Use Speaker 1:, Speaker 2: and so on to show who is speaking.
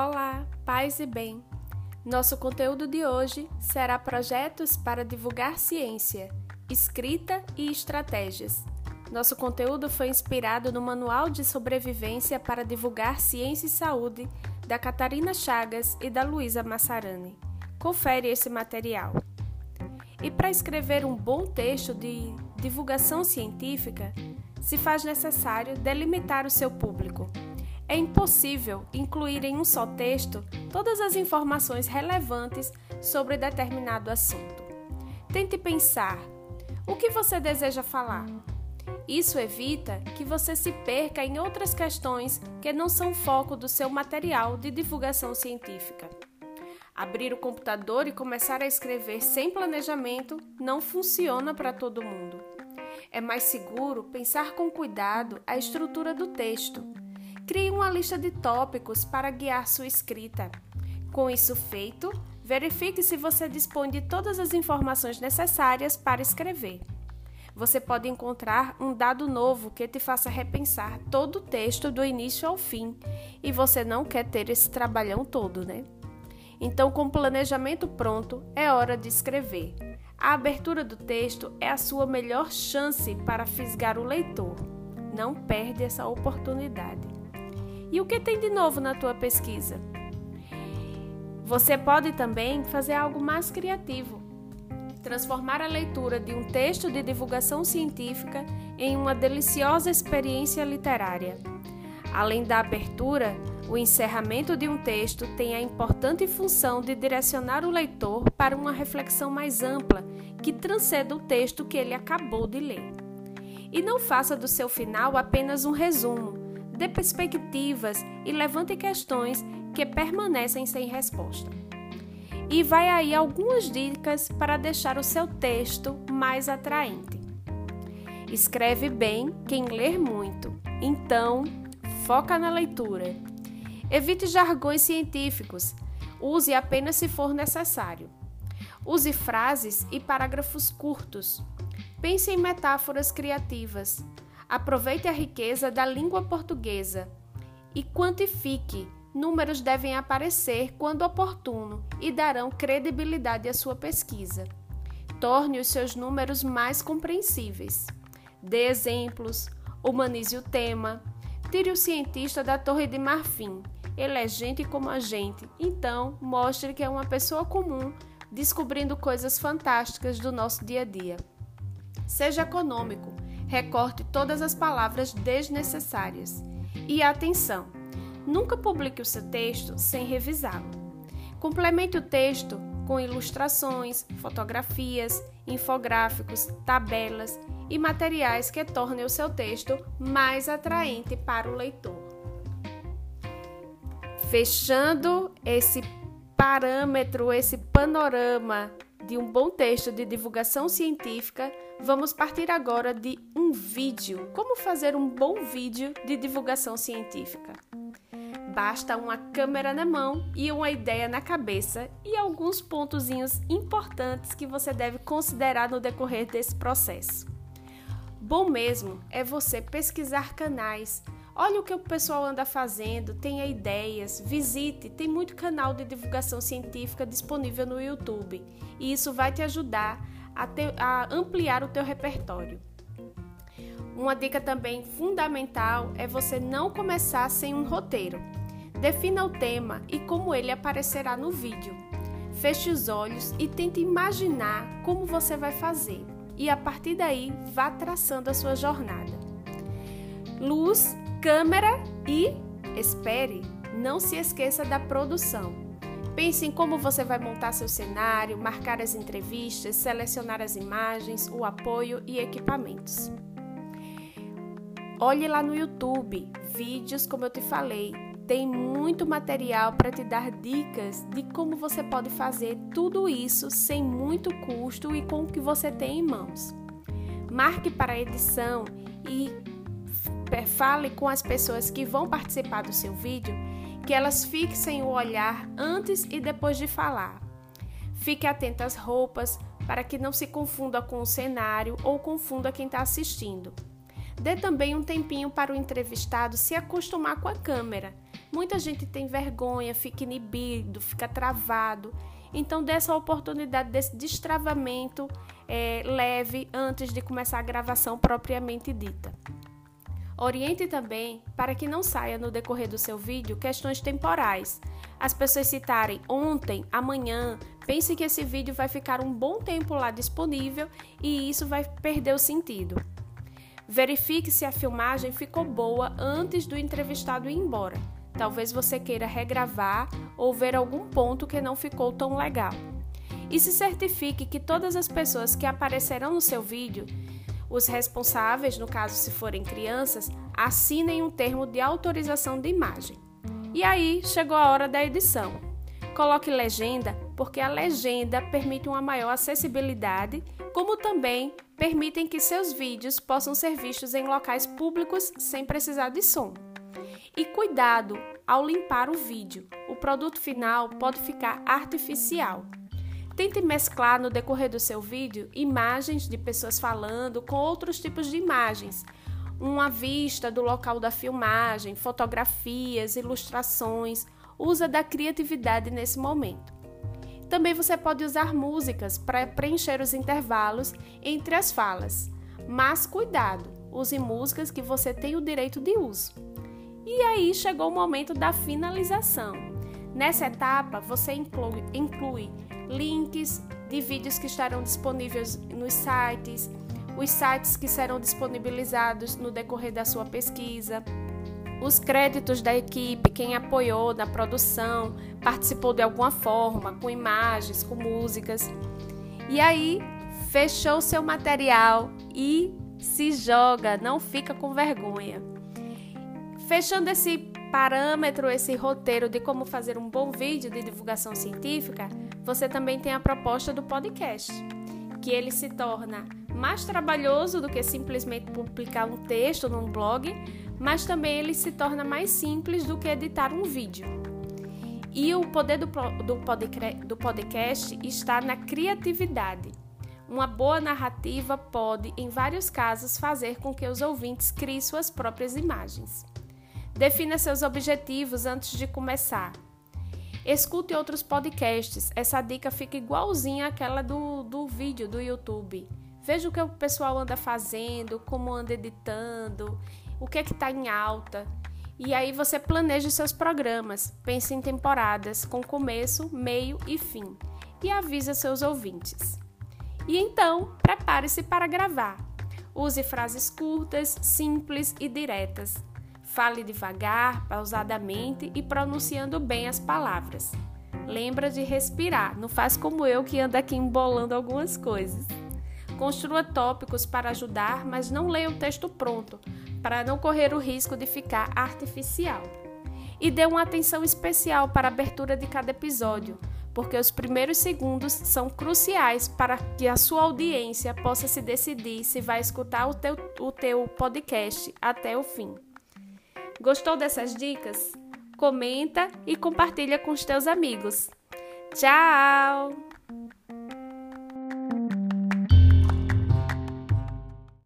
Speaker 1: Olá, paz e bem. Nosso conteúdo de hoje será projetos para divulgar ciência, escrita e estratégias. Nosso conteúdo foi inspirado no Manual de Sobrevivência para Divulgar Ciência e Saúde da Catarina Chagas e da Luísa Massarani. Confere esse material. E para escrever um bom texto de divulgação científica, se faz necessário delimitar o seu público é impossível incluir em um só texto todas as informações relevantes sobre determinado assunto. Tente pensar o que você deseja falar. Isso evita que você se perca em outras questões que não são foco do seu material de divulgação científica. Abrir o computador e começar a escrever sem planejamento não funciona para todo mundo. É mais seguro pensar com cuidado a estrutura do texto Crie uma lista de tópicos para guiar sua escrita. Com isso feito, verifique se você dispõe de todas as informações necessárias para escrever. Você pode encontrar um dado novo que te faça repensar todo o texto do início ao fim, e você não quer ter esse trabalhão todo, né? Então, com o planejamento pronto, é hora de escrever. A abertura do texto é a sua melhor chance para fisgar o leitor. Não perde essa oportunidade. E o que tem de novo na tua pesquisa? Você pode também fazer algo mais criativo. Transformar a leitura de um texto de divulgação científica em uma deliciosa experiência literária. Além da abertura, o encerramento de um texto tem a importante função de direcionar o leitor para uma reflexão mais ampla que transcenda o texto que ele acabou de ler. E não faça do seu final apenas um resumo, dê perspectivas e levante questões que permanecem sem resposta. E vai aí algumas dicas para deixar o seu texto mais atraente. Escreve bem quem ler muito, então foca na leitura. Evite jargões científicos, use apenas se for necessário. Use frases e parágrafos curtos. Pense em metáforas criativas. Aproveite a riqueza da língua portuguesa e quantifique. Números devem aparecer quando oportuno e darão credibilidade à sua pesquisa. Torne os seus números mais compreensíveis. Dê exemplos, humanize o tema, tire o cientista da Torre de Marfim. Ele é gente como a gente, então mostre que é uma pessoa comum descobrindo coisas fantásticas do nosso dia a dia. Seja econômico recorte todas as palavras desnecessárias. E atenção! Nunca publique o seu texto sem revisá-lo. Complemente o texto com ilustrações, fotografias, infográficos, tabelas e materiais que tornem o seu texto mais atraente para o leitor. Fechando esse parâmetro, esse panorama de um bom texto de divulgação científica, vamos partir agora de um vídeo. Como fazer um bom vídeo de divulgação científica? Basta uma câmera na mão e uma ideia na cabeça e alguns pontozinhos importantes que você deve considerar no decorrer desse processo. Bom mesmo é você pesquisar canais, Olha o que o pessoal anda fazendo, tenha ideias, visite, tem muito canal de divulgação científica disponível no YouTube e isso vai te ajudar a, ter, a ampliar o teu repertório. Uma dica também fundamental é você não começar sem um roteiro. Defina o tema e como ele aparecerá no vídeo. Feche os olhos e tente imaginar como você vai fazer. E a partir daí, vá traçando a sua jornada. Luz câmera e espere, não se esqueça da produção. Pense em como você vai montar seu cenário, marcar as entrevistas, selecionar as imagens, o apoio e equipamentos. Olhe lá no YouTube, vídeos como eu te falei, tem muito material para te dar dicas de como você pode fazer tudo isso sem muito custo e com o que você tem em mãos. Marque para a edição e fale com as pessoas que vão participar do seu vídeo que elas fixem o olhar antes e depois de falar. Fique atento às roupas para que não se confunda com o cenário ou confunda quem está assistindo. Dê também um tempinho para o entrevistado se acostumar com a câmera. Muita gente tem vergonha, fica inibido, fica travado. Então, dê essa oportunidade desse destravamento é, leve antes de começar a gravação propriamente dita. Oriente também para que não saia no decorrer do seu vídeo questões temporais. As pessoas citarem ontem, amanhã, pense que esse vídeo vai ficar um bom tempo lá disponível e isso vai perder o sentido. Verifique se a filmagem ficou boa antes do entrevistado ir embora. Talvez você queira regravar ou ver algum ponto que não ficou tão legal. E se certifique que todas as pessoas que aparecerão no seu vídeo, os responsáveis, no caso se forem crianças, assinem um termo de autorização de imagem. E aí chegou a hora da edição. Coloque legenda, porque a legenda permite uma maior acessibilidade, como também permitem que seus vídeos possam ser vistos em locais públicos sem precisar de som. E cuidado ao limpar o vídeo, o produto final pode ficar artificial. Tente mesclar no decorrer do seu vídeo imagens de pessoas falando com outros tipos de imagens, uma vista do local da filmagem, fotografias, ilustrações. Usa da criatividade nesse momento. Também você pode usar músicas para preencher os intervalos entre as falas. Mas cuidado, use músicas que você tem o direito de uso. E aí chegou o momento da finalização. Nessa etapa, você inclui, inclui links de vídeos que estarão disponíveis nos sites, os sites que serão disponibilizados no decorrer da sua pesquisa, os créditos da equipe, quem apoiou na produção, participou de alguma forma, com imagens, com músicas. E aí, fechou seu material e se joga, não fica com vergonha. Fechando esse parâmetro, esse roteiro de como fazer um bom vídeo de divulgação científica, você também tem a proposta do podcast, que ele se torna mais trabalhoso do que simplesmente publicar um texto num blog, mas também ele se torna mais simples do que editar um vídeo. E o poder do, do, do podcast está na criatividade. Uma boa narrativa pode, em vários casos, fazer com que os ouvintes criem suas próprias imagens. Defina seus objetivos antes de começar. Escute outros podcasts, essa dica fica igualzinha àquela do, do vídeo do YouTube. Veja o que o pessoal anda fazendo, como anda editando, o que é que está em alta. E aí você planeja seus programas, pense em temporadas com começo, meio e fim e avisa seus ouvintes. E então, prepare-se para gravar. Use frases curtas, simples e diretas. Fale devagar, pausadamente e pronunciando bem as palavras. Lembra de respirar, não faz como eu que ando aqui embolando algumas coisas. Construa tópicos para ajudar, mas não leia o texto pronto, para não correr o risco de ficar artificial. E dê uma atenção especial para a abertura de cada episódio, porque os primeiros segundos são cruciais para que a sua audiência possa se decidir se vai escutar o teu, o teu podcast até o fim. Gostou dessas dicas? Comenta e compartilha com os teus amigos. Tchau!